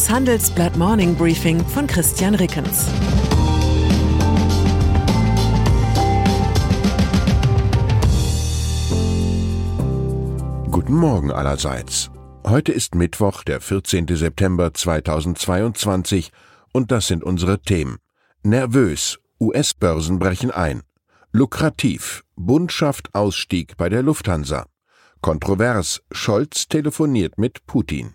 Das Handelsblatt Morning Briefing von Christian Rickens. Guten Morgen allerseits. Heute ist Mittwoch, der 14. September 2022 und das sind unsere Themen. Nervös, US-Börsen brechen ein. Lukrativ, Bund schafft Ausstieg bei der Lufthansa. Kontrovers, Scholz telefoniert mit Putin.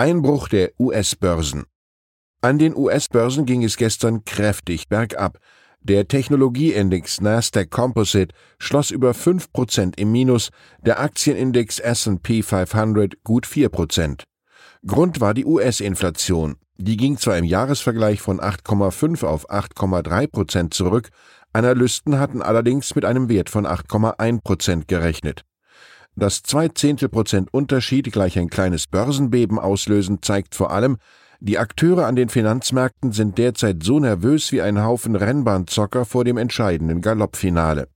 Einbruch der US-Börsen. An den US-Börsen ging es gestern kräftig bergab. Der Technologieindex Nasdaq Composite schloss über 5% im Minus, der Aktienindex S&P 500 gut 4%. Grund war die US-Inflation. Die ging zwar im Jahresvergleich von 8,5 auf 8,3% zurück, Analysten hatten allerdings mit einem Wert von 8,1% gerechnet. Dass zwei Zehntelprozent Unterschied gleich ein kleines Börsenbeben auslösen, zeigt vor allem, die Akteure an den Finanzmärkten sind derzeit so nervös wie ein Haufen Rennbahnzocker vor dem entscheidenden Galoppfinale.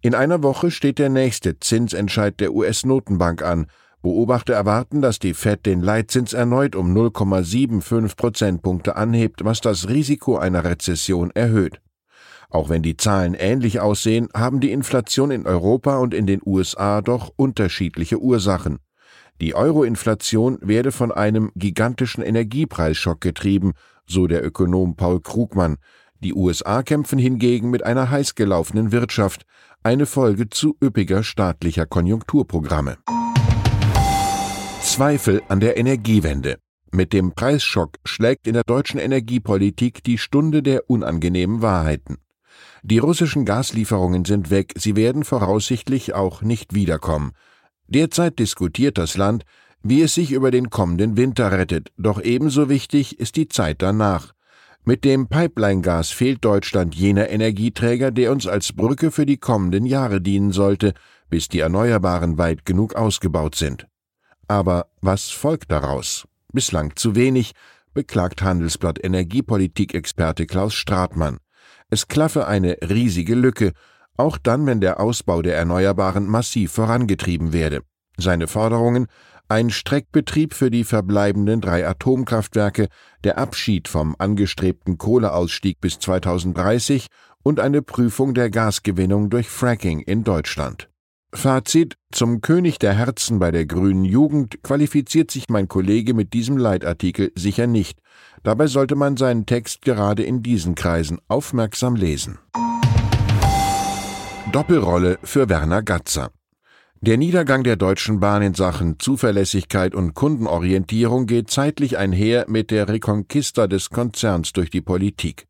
In einer Woche steht der nächste Zinsentscheid der US-Notenbank an. Beobachter erwarten, dass die Fed den Leitzins erneut um 0,75 Prozentpunkte anhebt, was das Risiko einer Rezession erhöht. Auch wenn die Zahlen ähnlich aussehen, haben die Inflation in Europa und in den USA doch unterschiedliche Ursachen. Die Euro-Inflation werde von einem gigantischen Energiepreisschock getrieben, so der Ökonom Paul Krugmann. Die USA kämpfen hingegen mit einer heiß gelaufenen Wirtschaft, eine Folge zu üppiger staatlicher Konjunkturprogramme. Zweifel an der Energiewende. Mit dem Preisschock schlägt in der deutschen Energiepolitik die Stunde der unangenehmen Wahrheiten. Die russischen Gaslieferungen sind weg, sie werden voraussichtlich auch nicht wiederkommen. Derzeit diskutiert das Land, wie es sich über den kommenden Winter rettet, doch ebenso wichtig ist die Zeit danach. Mit dem Pipeline-Gas fehlt Deutschland jener Energieträger, der uns als Brücke für die kommenden Jahre dienen sollte, bis die Erneuerbaren weit genug ausgebaut sind. Aber was folgt daraus? Bislang zu wenig, beklagt Handelsblatt Energiepolitik-Experte Klaus Stratmann. Es klaffe eine riesige Lücke, auch dann, wenn der Ausbau der Erneuerbaren massiv vorangetrieben werde. Seine Forderungen ein Streckbetrieb für die verbleibenden drei Atomkraftwerke, der Abschied vom angestrebten Kohleausstieg bis 2030 und eine Prüfung der Gasgewinnung durch Fracking in Deutschland. Fazit Zum König der Herzen bei der grünen Jugend qualifiziert sich mein Kollege mit diesem Leitartikel sicher nicht. Dabei sollte man seinen Text gerade in diesen Kreisen aufmerksam lesen. Doppelrolle für Werner Gatzer. Der Niedergang der Deutschen Bahn in Sachen Zuverlässigkeit und Kundenorientierung geht zeitlich einher mit der Reconquista des Konzerns durch die Politik.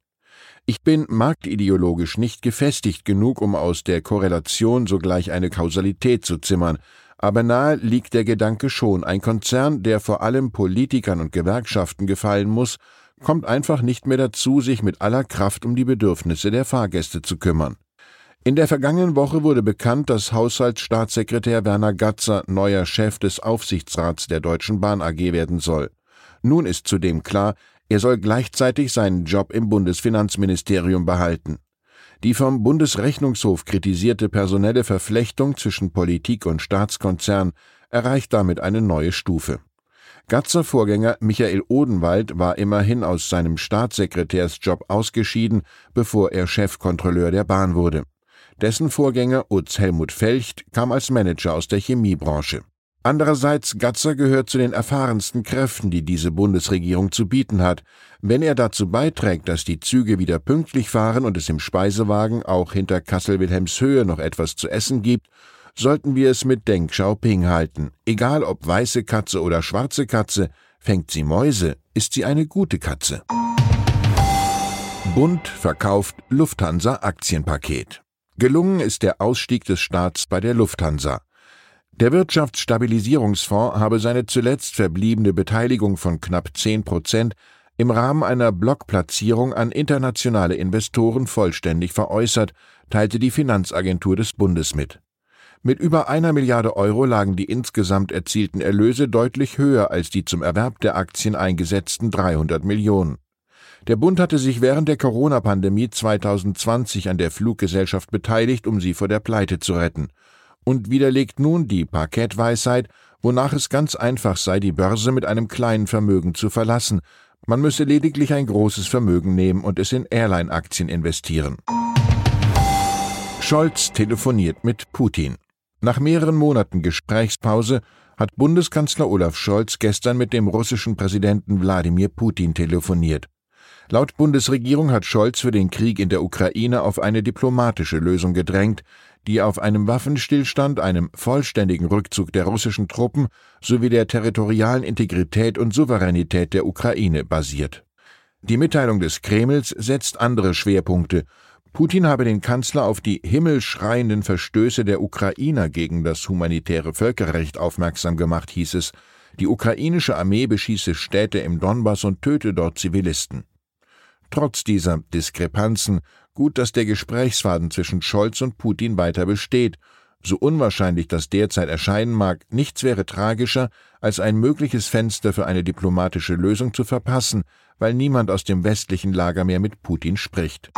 Ich bin marktideologisch nicht gefestigt genug, um aus der Korrelation sogleich eine Kausalität zu zimmern, aber nahe liegt der Gedanke schon, ein Konzern, der vor allem Politikern und Gewerkschaften gefallen muss, kommt einfach nicht mehr dazu, sich mit aller Kraft um die Bedürfnisse der Fahrgäste zu kümmern. In der vergangenen Woche wurde bekannt, dass Haushaltsstaatssekretär Werner Gatzer neuer Chef des Aufsichtsrats der Deutschen Bahn AG werden soll. Nun ist zudem klar, er soll gleichzeitig seinen Job im Bundesfinanzministerium behalten. Die vom Bundesrechnungshof kritisierte personelle Verflechtung zwischen Politik und Staatskonzern erreicht damit eine neue Stufe. Gatzer Vorgänger Michael Odenwald war immerhin aus seinem Staatssekretärsjob ausgeschieden, bevor er Chefkontrolleur der Bahn wurde. Dessen Vorgänger Utz Helmut Felcht kam als Manager aus der Chemiebranche. Andererseits, Gatzer gehört zu den erfahrensten Kräften, die diese Bundesregierung zu bieten hat. Wenn er dazu beiträgt, dass die Züge wieder pünktlich fahren und es im Speisewagen auch hinter Kassel-Wilhelmshöhe noch etwas zu essen gibt, sollten wir es mit Deng Xiaoping halten. Egal ob weiße Katze oder schwarze Katze, fängt sie Mäuse, ist sie eine gute Katze. Bund verkauft Lufthansa Aktienpaket. Gelungen ist der Ausstieg des Staats bei der Lufthansa. Der Wirtschaftsstabilisierungsfonds habe seine zuletzt verbliebene Beteiligung von knapp 10 Prozent im Rahmen einer Blockplatzierung an internationale Investoren vollständig veräußert, teilte die Finanzagentur des Bundes mit. Mit über einer Milliarde Euro lagen die insgesamt erzielten Erlöse deutlich höher als die zum Erwerb der Aktien eingesetzten 300 Millionen. Der Bund hatte sich während der Corona-Pandemie 2020 an der Fluggesellschaft beteiligt, um sie vor der Pleite zu retten und widerlegt nun die Parkettweisheit, wonach es ganz einfach sei, die Börse mit einem kleinen Vermögen zu verlassen. Man müsse lediglich ein großes Vermögen nehmen und es in Airline-Aktien investieren. Scholz telefoniert mit Putin. Nach mehreren Monaten Gesprächspause hat Bundeskanzler Olaf Scholz gestern mit dem russischen Präsidenten Wladimir Putin telefoniert. Laut Bundesregierung hat Scholz für den Krieg in der Ukraine auf eine diplomatische Lösung gedrängt, die auf einem Waffenstillstand, einem vollständigen Rückzug der russischen Truppen sowie der territorialen Integrität und Souveränität der Ukraine basiert. Die Mitteilung des Kremls setzt andere Schwerpunkte. Putin habe den Kanzler auf die himmelschreienden Verstöße der Ukrainer gegen das humanitäre Völkerrecht aufmerksam gemacht, hieß es. Die ukrainische Armee beschieße Städte im Donbass und töte dort Zivilisten. Trotz dieser Diskrepanzen Gut, dass der Gesprächsfaden zwischen Scholz und Putin weiter besteht. So unwahrscheinlich das derzeit erscheinen mag, nichts wäre tragischer, als ein mögliches Fenster für eine diplomatische Lösung zu verpassen, weil niemand aus dem westlichen Lager mehr mit Putin spricht.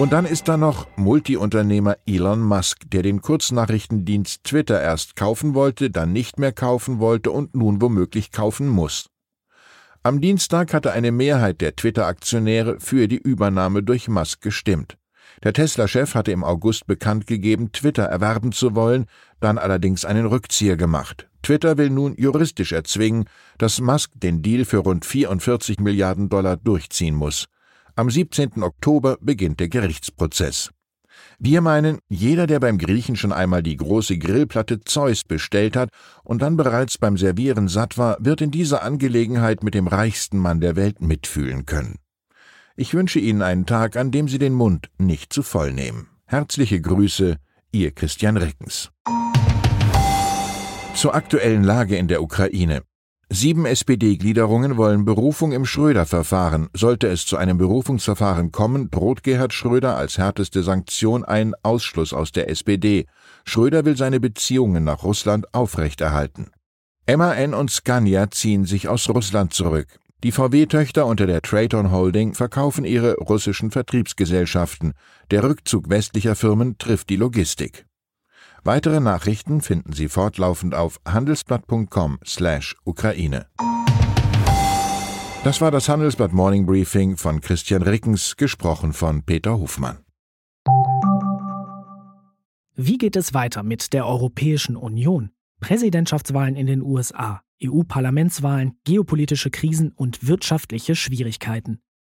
Und dann ist da noch Multiunternehmer Elon Musk, der den Kurznachrichtendienst Twitter erst kaufen wollte, dann nicht mehr kaufen wollte und nun womöglich kaufen muss. Am Dienstag hatte eine Mehrheit der Twitter-Aktionäre für die Übernahme durch Musk gestimmt. Der Tesla-Chef hatte im August bekannt gegeben, Twitter erwerben zu wollen, dann allerdings einen Rückzieher gemacht. Twitter will nun juristisch erzwingen, dass Musk den Deal für rund 44 Milliarden Dollar durchziehen muss. Am 17. Oktober beginnt der Gerichtsprozess. Wir meinen, jeder, der beim Griechen schon einmal die große Grillplatte Zeus bestellt hat und dann bereits beim Servieren satt war, wird in dieser Angelegenheit mit dem reichsten Mann der Welt mitfühlen können. Ich wünsche Ihnen einen Tag, an dem Sie den Mund nicht zu voll nehmen. Herzliche Grüße, Ihr Christian Rickens. Zur aktuellen Lage in der Ukraine. Sieben SPD-Gliederungen wollen Berufung im Schröder-Verfahren. Sollte es zu einem Berufungsverfahren kommen, droht Gerhard Schröder als härteste Sanktion einen Ausschluss aus der SPD. Schröder will seine Beziehungen nach Russland aufrechterhalten. MAN und Scania ziehen sich aus Russland zurück. Die VW-Töchter unter der Traton Holding verkaufen ihre russischen Vertriebsgesellschaften. Der Rückzug westlicher Firmen trifft die Logistik. Weitere Nachrichten finden Sie fortlaufend auf handelsblatt.com/Ukraine. Das war das Handelsblatt Morning Briefing von Christian Rickens, gesprochen von Peter Hofmann. Wie geht es weiter mit der Europäischen Union? Präsidentschaftswahlen in den USA, EU-Parlamentswahlen, geopolitische Krisen und wirtschaftliche Schwierigkeiten.